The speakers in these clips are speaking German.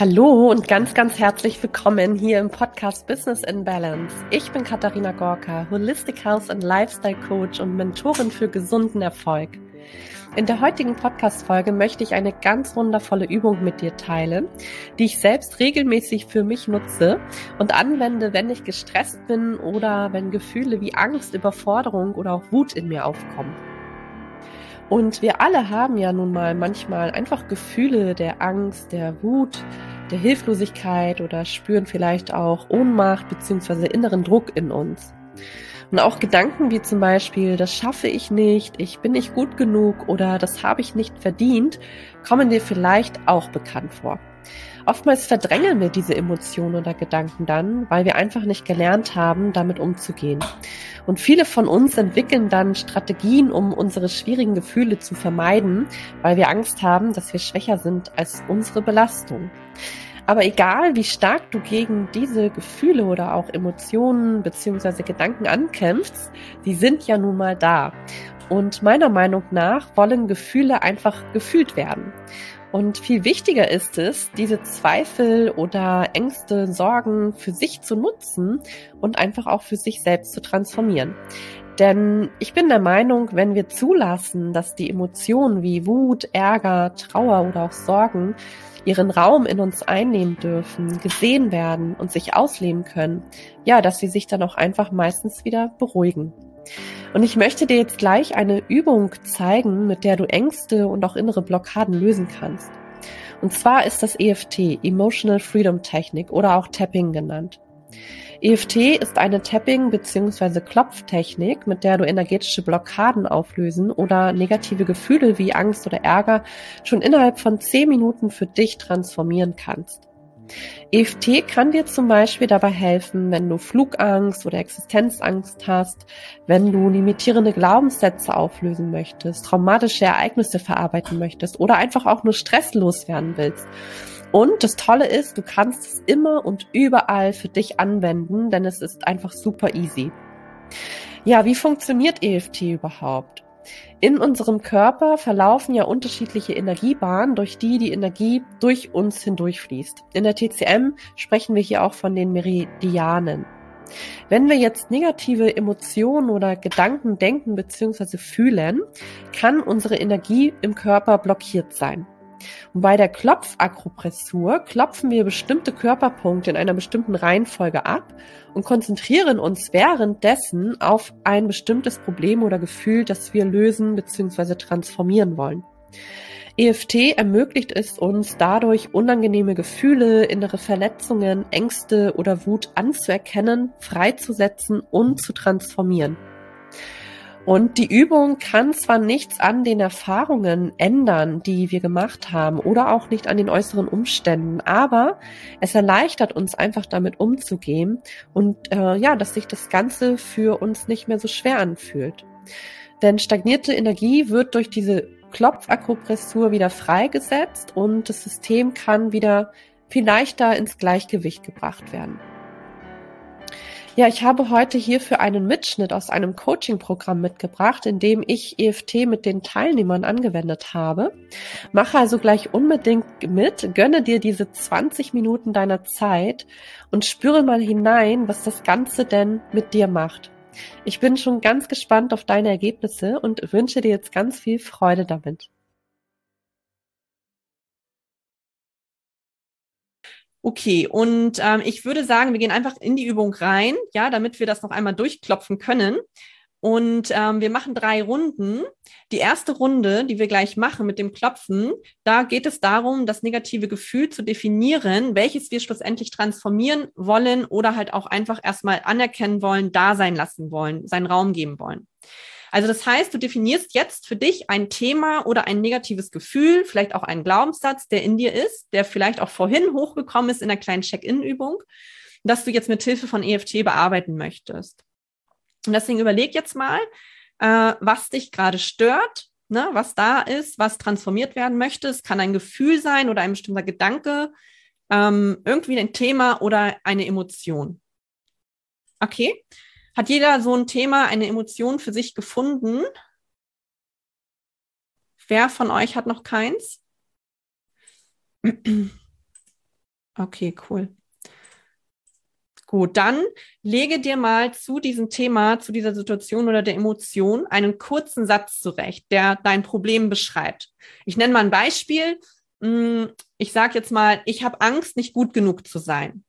Hallo und ganz, ganz herzlich willkommen hier im Podcast Business in Balance. Ich bin Katharina Gorka, Holistic Health and Lifestyle Coach und Mentorin für gesunden Erfolg. In der heutigen Podcast-Folge möchte ich eine ganz wundervolle Übung mit dir teilen, die ich selbst regelmäßig für mich nutze und anwende, wenn ich gestresst bin oder wenn Gefühle wie Angst, Überforderung oder auch Wut in mir aufkommen. Und wir alle haben ja nun mal manchmal einfach Gefühle der Angst, der Wut, der Hilflosigkeit oder spüren vielleicht auch Ohnmacht beziehungsweise inneren Druck in uns. Und auch Gedanken wie zum Beispiel, das schaffe ich nicht, ich bin nicht gut genug oder das habe ich nicht verdient, kommen dir vielleicht auch bekannt vor. Oftmals verdrängen wir diese Emotionen oder Gedanken dann, weil wir einfach nicht gelernt haben, damit umzugehen. Und viele von uns entwickeln dann Strategien, um unsere schwierigen Gefühle zu vermeiden, weil wir Angst haben, dass wir schwächer sind als unsere Belastung. Aber egal, wie stark du gegen diese Gefühle oder auch Emotionen beziehungsweise Gedanken ankämpfst, sie sind ja nun mal da. Und meiner Meinung nach wollen Gefühle einfach gefühlt werden. Und viel wichtiger ist es, diese Zweifel oder Ängste, Sorgen für sich zu nutzen und einfach auch für sich selbst zu transformieren. Denn ich bin der Meinung, wenn wir zulassen, dass die Emotionen wie Wut, Ärger, Trauer oder auch Sorgen ihren Raum in uns einnehmen dürfen, gesehen werden und sich ausleben können, ja, dass sie sich dann auch einfach meistens wieder beruhigen. Und ich möchte dir jetzt gleich eine Übung zeigen, mit der du Ängste und auch innere Blockaden lösen kannst. Und zwar ist das EFT, Emotional Freedom Technik oder auch Tapping genannt. EFT ist eine Tapping- bzw. Klopftechnik, mit der du energetische Blockaden auflösen oder negative Gefühle wie Angst oder Ärger schon innerhalb von 10 Minuten für dich transformieren kannst. EFT kann dir zum Beispiel dabei helfen, wenn du Flugangst oder Existenzangst hast, wenn du limitierende Glaubenssätze auflösen möchtest, traumatische Ereignisse verarbeiten möchtest oder einfach auch nur stresslos werden willst. Und das Tolle ist, du kannst es immer und überall für dich anwenden, denn es ist einfach super easy. Ja, wie funktioniert EFT überhaupt? In unserem Körper verlaufen ja unterschiedliche Energiebahnen, durch die die Energie durch uns hindurchfließt. In der TCM sprechen wir hier auch von den Meridianen. Wenn wir jetzt negative Emotionen oder Gedanken denken bzw. fühlen, kann unsere Energie im Körper blockiert sein. Und bei der Klopfakupressur klopfen wir bestimmte Körperpunkte in einer bestimmten Reihenfolge ab und konzentrieren uns währenddessen auf ein bestimmtes Problem oder Gefühl, das wir lösen bzw. transformieren wollen. EFT ermöglicht es uns dadurch, unangenehme Gefühle, innere Verletzungen, Ängste oder Wut anzuerkennen, freizusetzen und zu transformieren. Und die Übung kann zwar nichts an den Erfahrungen ändern, die wir gemacht haben, oder auch nicht an den äußeren Umständen, aber es erleichtert uns einfach damit umzugehen und äh, ja, dass sich das Ganze für uns nicht mehr so schwer anfühlt. Denn stagnierte Energie wird durch diese Klopfakupressur wieder freigesetzt und das System kann wieder viel leichter ins Gleichgewicht gebracht werden. Ja, ich habe heute hierfür einen Mitschnitt aus einem Coaching-Programm mitgebracht, in dem ich EFT mit den Teilnehmern angewendet habe. Mache also gleich unbedingt mit, gönne dir diese 20 Minuten deiner Zeit und spüre mal hinein, was das Ganze denn mit dir macht. Ich bin schon ganz gespannt auf deine Ergebnisse und wünsche dir jetzt ganz viel Freude damit. Okay, und ähm, ich würde sagen, wir gehen einfach in die Übung rein, ja, damit wir das noch einmal durchklopfen können. Und ähm, wir machen drei Runden. Die erste Runde, die wir gleich machen mit dem Klopfen, da geht es darum, das negative Gefühl zu definieren, welches wir schlussendlich transformieren wollen oder halt auch einfach erstmal anerkennen wollen, da sein lassen wollen, seinen Raum geben wollen. Also das heißt, du definierst jetzt für dich ein Thema oder ein negatives Gefühl, vielleicht auch einen Glaubenssatz, der in dir ist, der vielleicht auch vorhin hochgekommen ist in einer kleinen Check-in-Übung, dass du jetzt mit Hilfe von EFT bearbeiten möchtest. Und deswegen überleg jetzt mal, äh, was dich gerade stört, ne, was da ist, was transformiert werden möchte. Es kann ein Gefühl sein oder ein bestimmter Gedanke, ähm, irgendwie ein Thema oder eine Emotion. Okay, hat jeder so ein Thema, eine Emotion für sich gefunden? Wer von euch hat noch keins? Okay, cool. Gut, dann lege dir mal zu diesem Thema, zu dieser Situation oder der Emotion einen kurzen Satz zurecht, der dein Problem beschreibt. Ich nenne mal ein Beispiel. Hm, ich sage jetzt mal, ich habe Angst, nicht gut genug zu sein.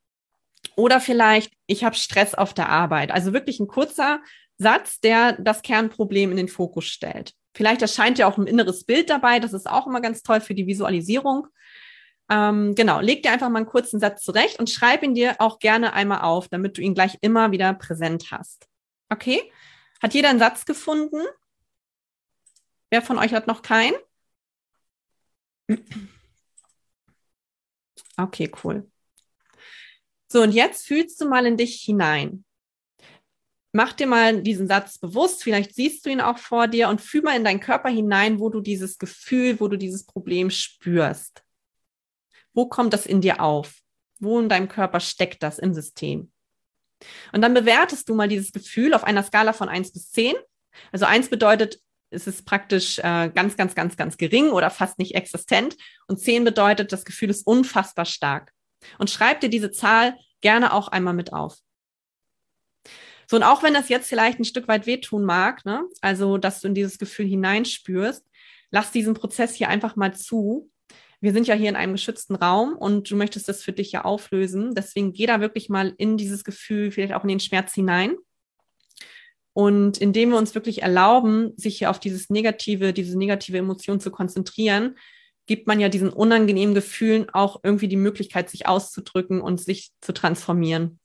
Oder vielleicht, ich habe Stress auf der Arbeit. Also wirklich ein kurzer Satz, der das Kernproblem in den Fokus stellt. Vielleicht erscheint ja auch ein inneres Bild dabei. Das ist auch immer ganz toll für die Visualisierung. Ähm, genau, leg dir einfach mal einen kurzen Satz zurecht und schreib ihn dir auch gerne einmal auf, damit du ihn gleich immer wieder präsent hast. Okay? Hat jeder einen Satz gefunden? Wer von euch hat noch keinen? Okay, cool. So, und jetzt fühlst du mal in dich hinein. Mach dir mal diesen Satz bewusst, vielleicht siehst du ihn auch vor dir und fühl mal in deinen Körper hinein, wo du dieses Gefühl, wo du dieses Problem spürst. Wo kommt das in dir auf? Wo in deinem Körper steckt das im System? Und dann bewertest du mal dieses Gefühl auf einer Skala von eins bis zehn. Also eins bedeutet, es ist praktisch äh, ganz, ganz, ganz, ganz gering oder fast nicht existent. Und zehn bedeutet, das Gefühl ist unfassbar stark. Und schreib dir diese Zahl gerne auch einmal mit auf. So, und auch wenn das jetzt vielleicht ein Stück weit wehtun mag, ne? also dass du in dieses Gefühl hineinspürst, lass diesen Prozess hier einfach mal zu wir sind ja hier in einem geschützten Raum und du möchtest das für dich ja auflösen. Deswegen geh da wirklich mal in dieses Gefühl, vielleicht auch in den Schmerz hinein. Und indem wir uns wirklich erlauben, sich hier auf dieses negative, diese negative Emotion zu konzentrieren, gibt man ja diesen unangenehmen Gefühlen auch irgendwie die Möglichkeit, sich auszudrücken und sich zu transformieren.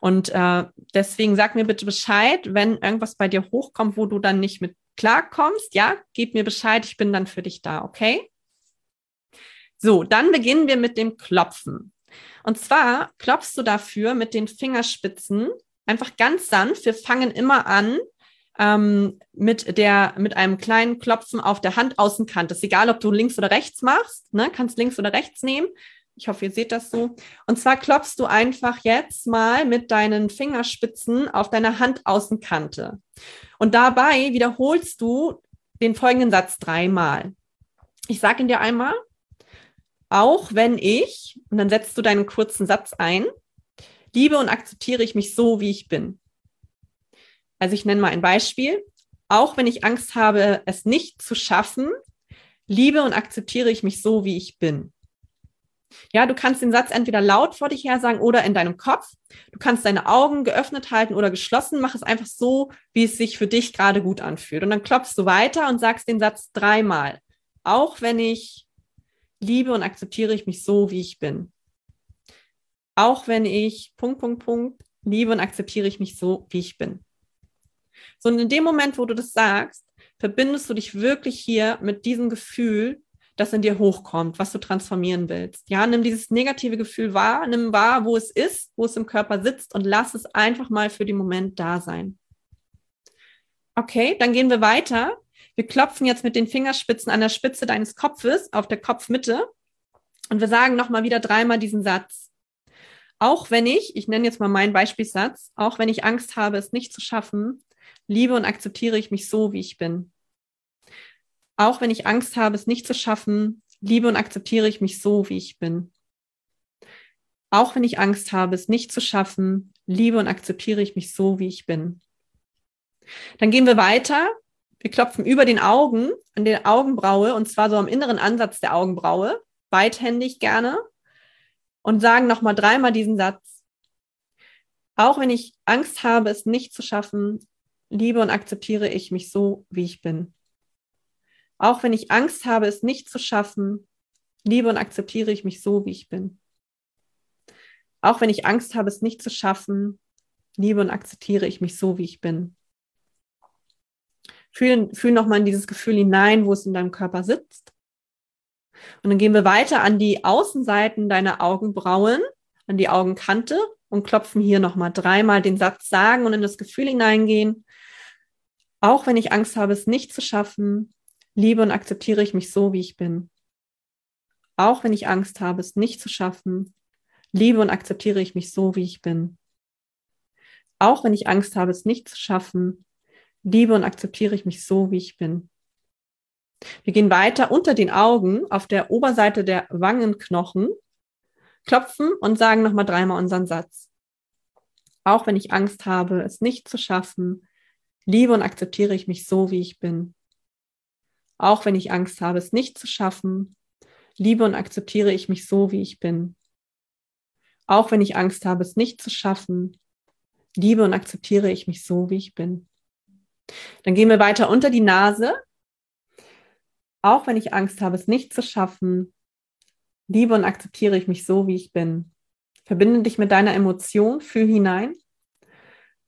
Und äh, deswegen sag mir bitte Bescheid, wenn irgendwas bei dir hochkommt, wo du dann nicht mit klarkommst. Ja, gib mir Bescheid, ich bin dann für dich da, okay? So, dann beginnen wir mit dem Klopfen. Und zwar klopfst du dafür mit den Fingerspitzen einfach ganz sanft. Wir fangen immer an ähm, mit der mit einem kleinen Klopfen auf der Handaußenkante. Ist egal, ob du links oder rechts machst. Ne? Kannst links oder rechts nehmen. Ich hoffe, ihr seht das so. Und zwar klopfst du einfach jetzt mal mit deinen Fingerspitzen auf deiner Handaußenkante. Und dabei wiederholst du den folgenden Satz dreimal. Ich sage ihn dir einmal auch wenn ich, und dann setzt du deinen kurzen Satz ein, liebe und akzeptiere ich mich so, wie ich bin. Also ich nenne mal ein Beispiel. Auch wenn ich Angst habe, es nicht zu schaffen, liebe und akzeptiere ich mich so, wie ich bin. Ja, du kannst den Satz entweder laut vor dich her sagen oder in deinem Kopf. Du kannst deine Augen geöffnet halten oder geschlossen. Mach es einfach so, wie es sich für dich gerade gut anfühlt. Und dann klopfst du weiter und sagst den Satz dreimal. Auch wenn ich liebe und akzeptiere ich mich so, wie ich bin. Auch wenn ich Punkt, Punkt, Punkt liebe und akzeptiere ich mich so, wie ich bin. So, und in dem Moment, wo du das sagst, verbindest du dich wirklich hier mit diesem Gefühl, das in dir hochkommt, was du transformieren willst. Ja, nimm dieses negative Gefühl wahr, nimm wahr, wo es ist, wo es im Körper sitzt und lass es einfach mal für den Moment da sein. Okay, dann gehen wir weiter wir klopfen jetzt mit den Fingerspitzen an der Spitze deines Kopfes auf der Kopfmitte und wir sagen nochmal wieder dreimal diesen Satz. Auch wenn ich, ich nenne jetzt mal meinen Beispielsatz, auch wenn ich Angst habe, es nicht zu schaffen, liebe und akzeptiere ich mich so, wie ich bin. Auch wenn ich Angst habe, es nicht zu schaffen, liebe und akzeptiere ich mich so, wie ich bin. Auch wenn ich Angst habe, es nicht zu schaffen, liebe und akzeptiere ich mich so, wie ich bin. Dann gehen wir weiter wir klopfen über den Augen, an der Augenbraue, und zwar so am inneren Ansatz der Augenbraue, beidhändig gerne, und sagen nochmal dreimal diesen Satz. Auch wenn ich Angst habe, es nicht zu schaffen, liebe und akzeptiere ich mich so, wie ich bin. Auch wenn ich Angst habe, es nicht zu schaffen, liebe und akzeptiere ich mich so, wie ich bin. Auch wenn ich Angst habe, es nicht zu schaffen, liebe und akzeptiere ich mich so, wie ich bin. Fühl, fühl nochmal in dieses Gefühl hinein, wo es in deinem Körper sitzt. Und dann gehen wir weiter an die Außenseiten deiner Augenbrauen, an die Augenkante und klopfen hier nochmal dreimal den Satz sagen und in das Gefühl hineingehen. Auch wenn ich Angst habe, es nicht zu schaffen, liebe und akzeptiere ich mich so, wie ich bin. Auch wenn ich Angst habe, es nicht zu schaffen, liebe und akzeptiere ich mich so, wie ich bin. Auch wenn ich Angst habe, es nicht zu schaffen, liebe und akzeptiere ich mich so, wie ich bin. Wir gehen weiter unter den Augen auf der Oberseite der Wangenknochen klopfen und sagen nochmal dreimal unseren Satz. Auch wenn ich Angst habe, es nicht zu schaffen, liebe und akzeptiere ich mich so, wie ich bin. Auch wenn ich Angst habe, es nicht zu schaffen, liebe und akzeptiere ich mich so, wie ich bin. Auch wenn ich Angst habe, es nicht zu schaffen, liebe und akzeptiere ich mich so, wie ich bin. Dann gehen wir weiter unter die Nase. Auch wenn ich Angst habe, es nicht zu schaffen, liebe und akzeptiere ich mich so, wie ich bin. Verbinde dich mit deiner Emotion, fühl hinein.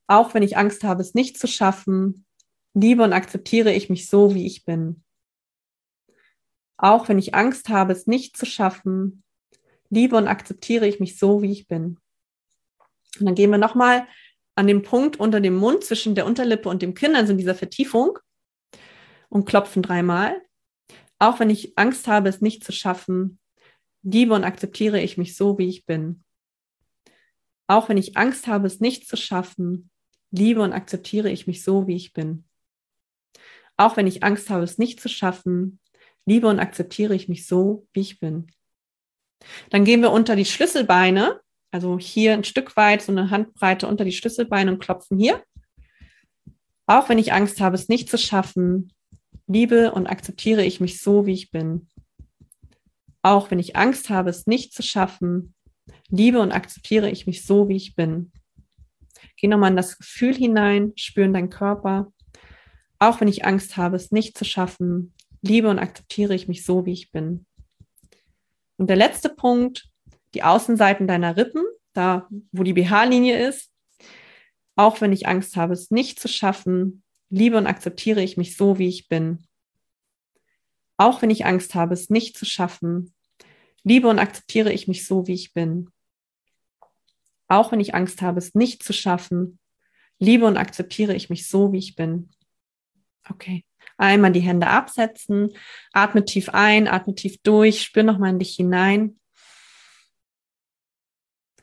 Auch wenn ich Angst habe, es nicht zu schaffen, liebe und akzeptiere ich mich so, wie ich bin. Auch wenn ich Angst habe, es nicht zu schaffen, liebe und akzeptiere ich mich so, wie ich bin. Und dann gehen wir nochmal an den Punkt unter dem Mund zwischen der Unterlippe und dem Kinn, also in dieser Vertiefung, und klopfen dreimal. Auch wenn ich Angst habe, es nicht zu schaffen, liebe und akzeptiere ich mich so, wie ich bin. Auch wenn ich Angst habe, es nicht zu schaffen, liebe und akzeptiere ich mich so, wie ich bin. Auch wenn ich Angst habe, es nicht zu schaffen, liebe und akzeptiere ich mich so, wie ich bin. Dann gehen wir unter die Schlüsselbeine, also hier ein Stück weit, so eine Handbreite unter die Schlüsselbeine und klopfen hier. Auch wenn ich Angst habe, es nicht zu schaffen, liebe und akzeptiere ich mich so, wie ich bin. Auch wenn ich Angst habe, es nicht zu schaffen, liebe und akzeptiere ich mich so, wie ich bin. Geh nochmal in das Gefühl hinein, spüren deinen Körper. Auch wenn ich Angst habe, es nicht zu schaffen, liebe und akzeptiere ich mich so, wie ich bin. Und der letzte Punkt, die Außenseiten deiner Rippen, da wo die BH-Linie ist. Auch wenn ich Angst habe, es nicht zu schaffen, liebe und akzeptiere ich mich so, wie ich bin. Auch wenn ich Angst habe, es nicht zu schaffen, liebe und akzeptiere ich mich so, wie ich bin. Auch wenn ich Angst habe, es nicht zu schaffen, liebe und akzeptiere ich mich so, wie ich bin. Okay. Einmal die Hände absetzen, atme tief ein, atme tief durch, spür nochmal in dich hinein.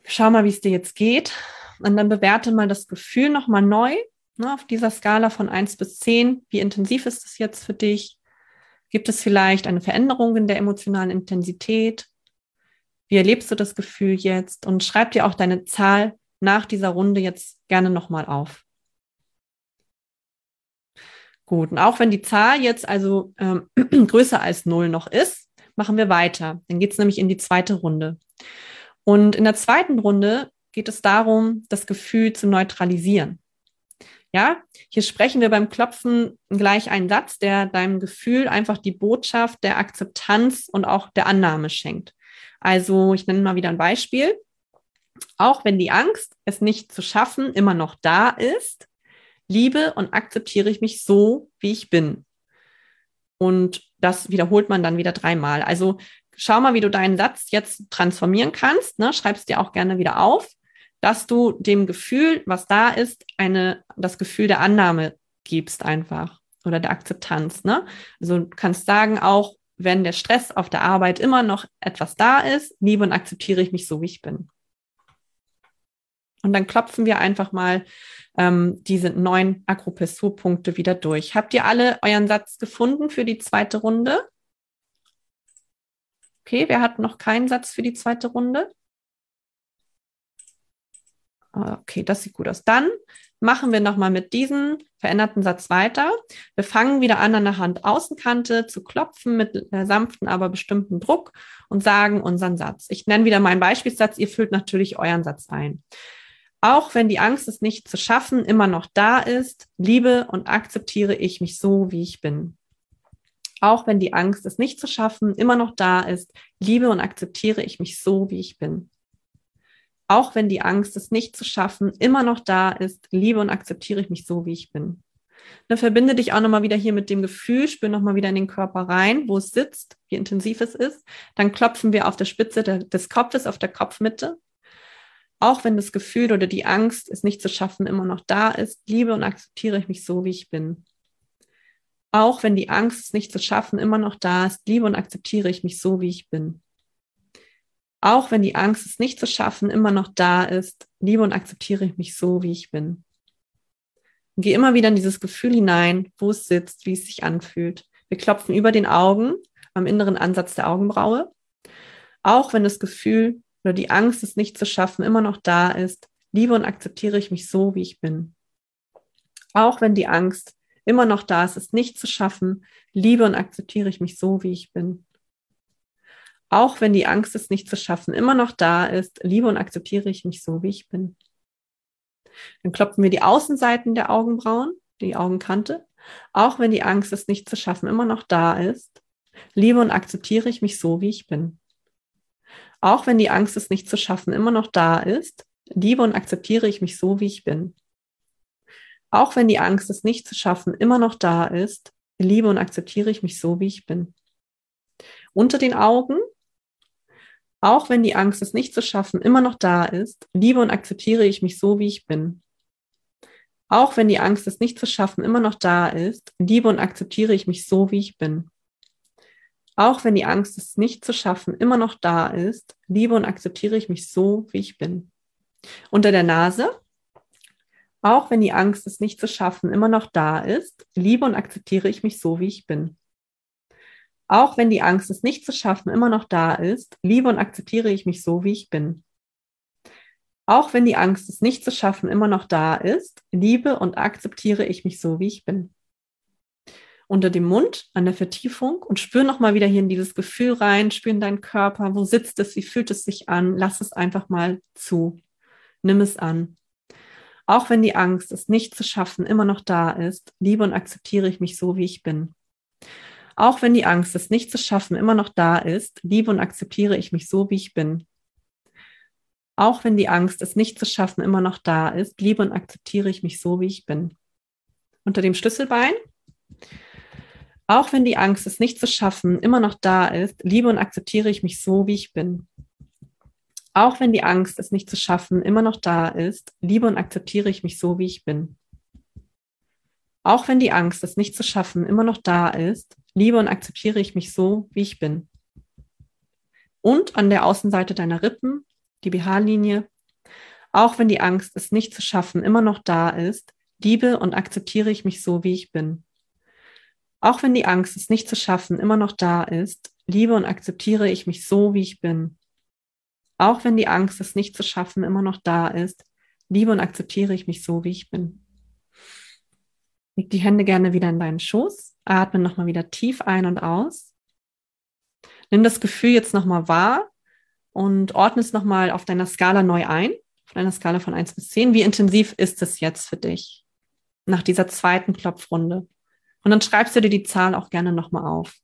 Schau mal, wie es dir jetzt geht. Und dann bewerte mal das Gefühl nochmal neu ne, auf dieser Skala von eins bis zehn. Wie intensiv ist es jetzt für dich? Gibt es vielleicht eine Veränderung in der emotionalen Intensität? Wie erlebst du das Gefühl jetzt? Und schreib dir auch deine Zahl nach dieser Runde jetzt gerne nochmal auf. Gut, und auch wenn die Zahl jetzt also ähm, größer als null noch ist, machen wir weiter. Dann geht es nämlich in die zweite Runde. Und in der zweiten Runde geht es darum, das Gefühl zu neutralisieren. Ja, hier sprechen wir beim Klopfen gleich einen Satz, der deinem Gefühl einfach die Botschaft der Akzeptanz und auch der Annahme schenkt. Also, ich nenne mal wieder ein Beispiel. Auch wenn die Angst, es nicht zu schaffen, immer noch da ist, liebe und akzeptiere ich mich so, wie ich bin. Und das wiederholt man dann wieder dreimal. Also schau mal, wie du deinen Satz jetzt transformieren kannst. Ne? Schreib es dir auch gerne wieder auf, dass du dem Gefühl, was da ist, eine, das Gefühl der Annahme gibst einfach oder der Akzeptanz. Ne? Also du kannst sagen auch, wenn der Stress auf der Arbeit immer noch etwas da ist, liebe und akzeptiere ich mich so, wie ich bin. Und dann klopfen wir einfach mal ähm, diese neun Akupressurpunkte wieder durch. Habt ihr alle euren Satz gefunden für die zweite Runde? Okay, wer hat noch keinen Satz für die zweite Runde? Okay, das sieht gut aus. Dann machen wir nochmal mit diesem veränderten Satz weiter. Wir fangen wieder an, an der Handaußenkante zu klopfen mit sanften, aber bestimmten Druck und sagen unseren Satz. Ich nenne wieder meinen Beispielsatz. Ihr füllt natürlich euren Satz ein. Auch wenn die Angst, es nicht zu schaffen, immer noch da ist, liebe und akzeptiere ich mich so, wie ich bin. Auch wenn die Angst, es nicht zu schaffen, immer noch da ist, liebe und akzeptiere ich mich so, wie ich bin. Auch wenn die Angst, es nicht zu schaffen, immer noch da ist, liebe und akzeptiere ich mich so, wie ich bin. Dann verbinde dich auch nochmal wieder hier mit dem Gefühl, spür nochmal wieder in den Körper rein, wo es sitzt, wie intensiv es ist. Dann klopfen wir auf der Spitze des Kopfes, auf der Kopfmitte auch wenn das Gefühl oder die Angst, es nicht zu schaffen, immer noch da ist, liebe und akzeptiere ich mich so, wie ich bin. Auch wenn die Angst, es nicht zu schaffen, immer noch da ist, liebe und akzeptiere ich mich so, wie ich bin. Auch wenn die Angst, es nicht zu schaffen, immer noch da ist, liebe und akzeptiere ich mich so, wie ich bin. Und geh immer wieder in dieses Gefühl hinein, wo es sitzt, wie es sich anfühlt. Wir klopfen über den Augen, am inneren Ansatz der Augenbraue. Auch wenn das Gefühl oder die Angst, es nicht zu schaffen, immer noch da ist, liebe und akzeptiere ich mich so, wie ich bin. Auch wenn die Angst immer noch da ist, es nicht zu schaffen, liebe und akzeptiere ich mich so, wie ich bin. Auch wenn die Angst, es nicht zu schaffen, immer noch da ist, liebe und akzeptiere ich mich so, wie ich bin. Dann klopfen wir die Außenseiten der Augenbrauen, die Augenkante. Auch wenn die Angst, es nicht zu schaffen, immer noch da ist, liebe und akzeptiere ich mich so, wie ich bin. Auch wenn die Angst, es nicht zu schaffen, immer noch da ist, liebe und akzeptiere ich mich so, wie ich bin. Auch wenn die Angst, es nicht zu schaffen, immer noch da ist, liebe und akzeptiere ich mich so, wie ich bin. Unter den Augen, auch wenn die Angst, es nicht zu schaffen, immer noch da ist, liebe und akzeptiere ich mich so, wie ich bin. Auch wenn die Angst, es nicht zu schaffen, immer noch da ist, liebe und akzeptiere ich mich so, wie ich bin. Auch wenn die Angst, es nicht zu schaffen, immer noch da ist, liebe und akzeptiere ich mich so, wie ich bin. Unter der Nase, auch wenn die Angst, es nicht zu schaffen, immer noch da ist, liebe und akzeptiere ich mich so, wie ich bin. Auch wenn die Angst, es nicht zu schaffen, immer noch da ist, liebe und akzeptiere ich mich so, wie ich bin. Auch wenn die Angst, es nicht zu schaffen, immer noch da ist, liebe und akzeptiere ich mich so, wie ich bin. Unter dem Mund, an der Vertiefung und spür nochmal wieder hier in dieses Gefühl rein, spür in deinen Körper, wo sitzt es, wie fühlt es sich an, lass es einfach mal zu. Nimm es an. Auch wenn die Angst, es nicht zu schaffen, immer noch da ist, liebe und akzeptiere ich mich so, wie ich bin. Auch wenn die Angst, es nicht zu schaffen, immer noch da ist, liebe und akzeptiere ich mich so, wie ich bin. Auch wenn die Angst, es nicht zu schaffen, immer noch da ist, liebe und akzeptiere ich mich so, wie ich bin. Unter dem Schlüsselbein. Auch wenn die Angst, es nicht zu schaffen, immer noch da ist, liebe und akzeptiere ich mich so, wie ich bin. Auch wenn die Angst, es nicht zu schaffen, immer noch da ist, liebe und akzeptiere ich mich so, wie ich bin. Auch wenn die Angst, es nicht zu schaffen, immer noch da ist, liebe und akzeptiere ich mich so, wie ich bin. Und an der Außenseite deiner Rippen, die BH-Linie, auch wenn die Angst, es nicht zu schaffen, immer noch da ist, liebe und akzeptiere ich mich so, wie ich bin. Auch wenn die Angst, es nicht zu schaffen, immer noch da ist, liebe und akzeptiere ich mich so, wie ich bin. Auch wenn die Angst, es nicht zu schaffen, immer noch da ist, liebe und akzeptiere ich mich so, wie ich bin. Leg die Hände gerne wieder in deinen Schoß, atme nochmal wieder tief ein und aus. Nimm das Gefühl jetzt nochmal wahr und ordne es nochmal auf deiner Skala neu ein, auf deiner Skala von 1 bis 10. Wie intensiv ist es jetzt für dich nach dieser zweiten Klopfrunde? Und dann schreibst du dir die Zahl auch gerne nochmal auf.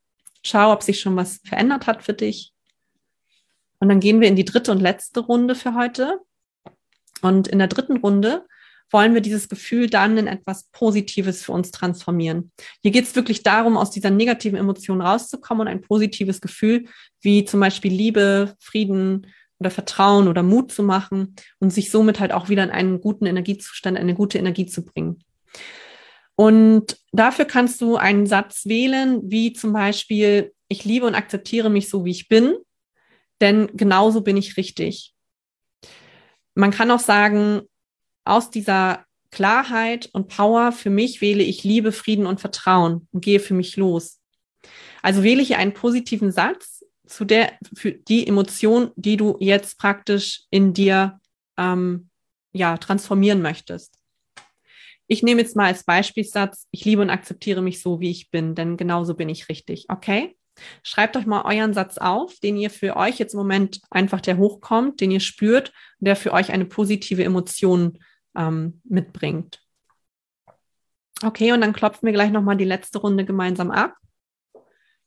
Schau, ob sich schon was verändert hat für dich und dann gehen wir in die dritte und letzte Runde für heute. Und in der dritten Runde wollen wir dieses Gefühl dann in etwas Positives für uns transformieren. Hier geht es wirklich darum, aus dieser negativen Emotion rauszukommen und ein positives Gefühl wie zum Beispiel Liebe, Frieden oder Vertrauen oder Mut zu machen und sich somit halt auch wieder in einen guten Energiezustand, eine gute Energie zu bringen. Und dafür kannst du einen Satz wählen, wie zum Beispiel, ich liebe und akzeptiere mich so, wie ich bin denn genauso bin ich richtig. Man kann auch sagen, aus dieser Klarheit und Power für mich wähle ich Liebe, Frieden und Vertrauen und gehe für mich los. Also wähle ich einen positiven Satz zu der, für die Emotion, die du jetzt praktisch in dir ähm, ja, transformieren möchtest. Ich nehme jetzt mal als Beispielsatz, ich liebe und akzeptiere mich so, wie ich bin, denn genauso bin ich richtig. Okay? Schreibt euch mal euren Satz auf, den ihr für euch jetzt im Moment einfach der hochkommt, den ihr spürt, der für euch eine positive Emotion ähm, mitbringt. Okay, und dann klopfen wir gleich nochmal die letzte Runde gemeinsam ab.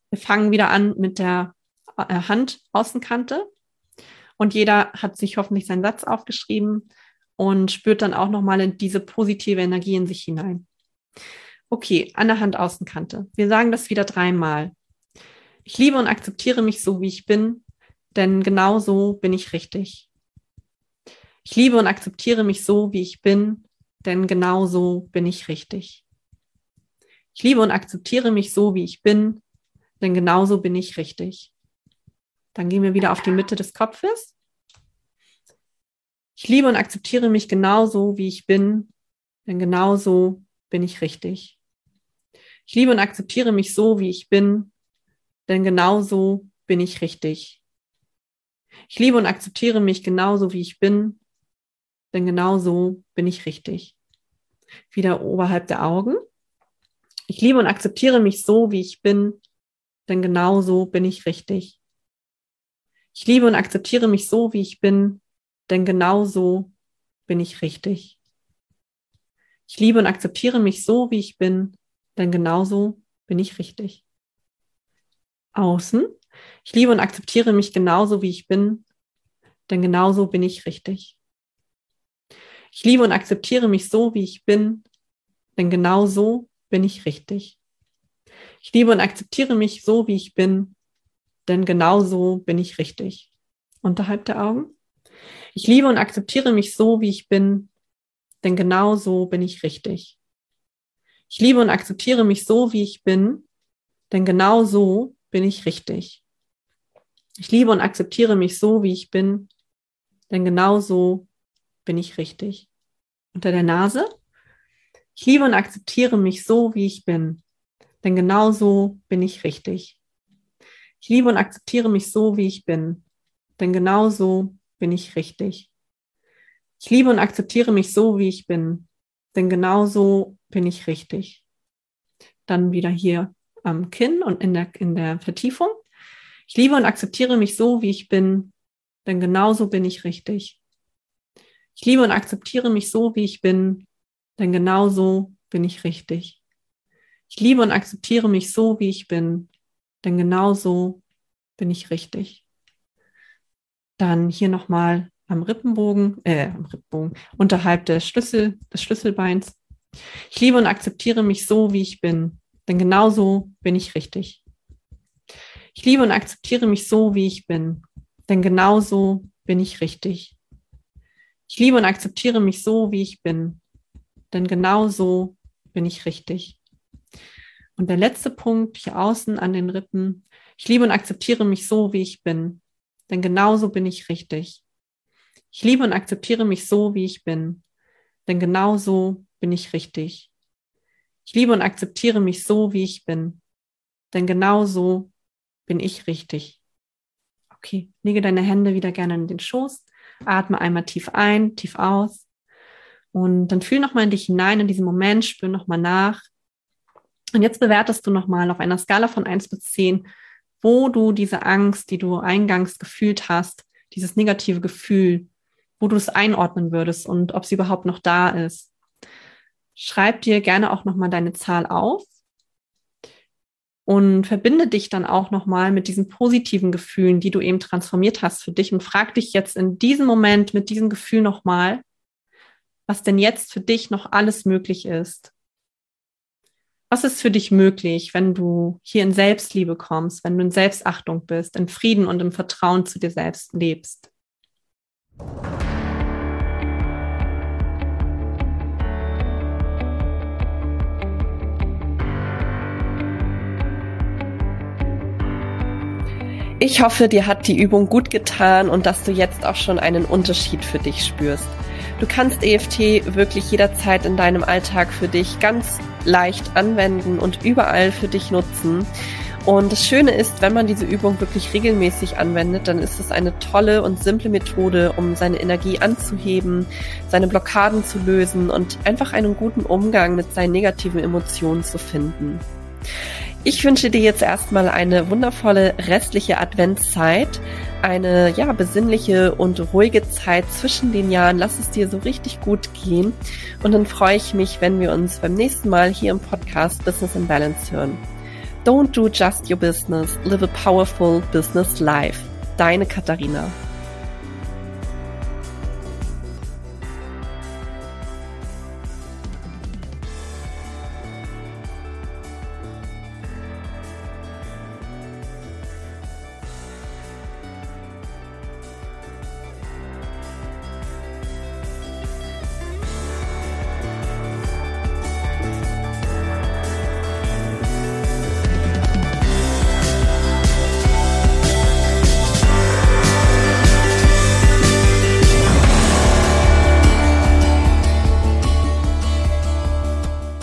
Wir fangen wieder an mit der äh, Handaußenkante und jeder hat sich hoffentlich seinen Satz aufgeschrieben und spürt dann auch nochmal in diese positive Energie in sich hinein. Okay, an der Handaußenkante. Wir sagen das wieder dreimal. Ich liebe und akzeptiere mich so, wie ich bin, denn genau so bin ich richtig. Ich liebe und akzeptiere mich so, wie ich bin, denn genau so bin ich richtig. Ich liebe und akzeptiere mich so, wie ich bin, denn genauso bin ich richtig. Dann gehen wir wieder auf die Mitte des Kopfes. Ich liebe und akzeptiere mich genauso, wie ich bin, denn genauso bin ich richtig. Ich liebe und akzeptiere mich so, wie ich bin, denn genauso bin ich richtig. Ich liebe und akzeptiere mich genauso, wie ich bin, denn genauso bin ich richtig. Wieder oberhalb der Augen. Ich liebe und akzeptiere mich so, wie ich bin, denn genauso bin ich richtig. Ich liebe und akzeptiere mich so, wie ich bin, denn genauso bin ich richtig. Ich liebe und akzeptiere mich so, wie ich bin, denn genauso bin ich richtig. Außen. Ich liebe und akzeptiere mich genauso, wie ich bin, denn genauso bin ich richtig. Ich liebe und akzeptiere mich so, wie ich bin, denn genauso bin ich richtig. Ich liebe und akzeptiere mich so, wie ich bin, denn genauso bin ich richtig. Unterhalb der Augen. Ich liebe und akzeptiere mich so, wie ich bin, denn genauso bin ich richtig. Ich liebe und akzeptiere mich so, wie ich bin, denn genauso bin ich richtig. Ich liebe und akzeptiere mich so, wie ich bin, denn genauso bin ich richtig. Unter der Nase. Ich liebe und akzeptiere mich so, wie ich bin, denn genauso bin ich richtig. Ich liebe und akzeptiere mich so, wie ich bin, denn genauso bin ich richtig. Ich liebe und akzeptiere mich so, wie ich bin, denn genauso bin ich richtig. Dann wieder hier am Kinn und in der, in der Vertiefung. Ich liebe und akzeptiere mich so, wie ich bin, denn genauso bin ich richtig. Ich liebe und akzeptiere mich so, wie ich bin, denn genauso bin ich richtig. Ich liebe und akzeptiere mich so, wie ich bin, denn genauso bin ich richtig. Dann hier nochmal am Rippenbogen, äh, am Rippenbogen, unterhalb des Schlüssel, des Schlüsselbeins. Ich liebe und akzeptiere mich so, wie ich bin, denn genauso bin ich richtig. Ich liebe und akzeptiere mich so, wie ich bin, denn genauso bin ich richtig. Ich liebe und akzeptiere mich so, wie ich bin, denn genauso bin ich richtig. Und der letzte Punkt hier außen an den Rippen. Ich liebe und akzeptiere mich so, wie ich bin, denn genauso bin ich richtig. Ich liebe und akzeptiere mich so, wie ich bin, denn genauso bin ich richtig. Ich liebe und akzeptiere mich so, wie ich bin, denn genauso bin ich richtig. Okay, lege deine Hände wieder gerne in den Schoß, atme einmal tief ein, tief aus und dann fühl nochmal in dich hinein in diesen Moment, spür nochmal nach. Und jetzt bewertest du nochmal auf einer Skala von eins bis zehn, wo du diese Angst, die du eingangs gefühlt hast, dieses negative Gefühl, wo du es einordnen würdest und ob sie überhaupt noch da ist. Schreib dir gerne auch nochmal deine Zahl auf und verbinde dich dann auch nochmal mit diesen positiven Gefühlen, die du eben transformiert hast für dich und frag dich jetzt in diesem Moment mit diesem Gefühl nochmal, was denn jetzt für dich noch alles möglich ist. Was ist für dich möglich, wenn du hier in Selbstliebe kommst, wenn du in Selbstachtung bist, in Frieden und im Vertrauen zu dir selbst lebst? Ich hoffe, dir hat die Übung gut getan und dass du jetzt auch schon einen Unterschied für dich spürst. Du kannst EFT wirklich jederzeit in deinem Alltag für dich ganz leicht anwenden und überall für dich nutzen. Und das Schöne ist, wenn man diese Übung wirklich regelmäßig anwendet, dann ist es eine tolle und simple Methode, um seine Energie anzuheben, seine Blockaden zu lösen und einfach einen guten Umgang mit seinen negativen Emotionen zu finden. Ich wünsche dir jetzt erstmal eine wundervolle restliche Adventszeit, eine ja besinnliche und ruhige Zeit zwischen den Jahren. Lass es dir so richtig gut gehen und dann freue ich mich, wenn wir uns beim nächsten Mal hier im Podcast Business in Balance hören. Don't do just your business, live a powerful business life. Deine Katharina.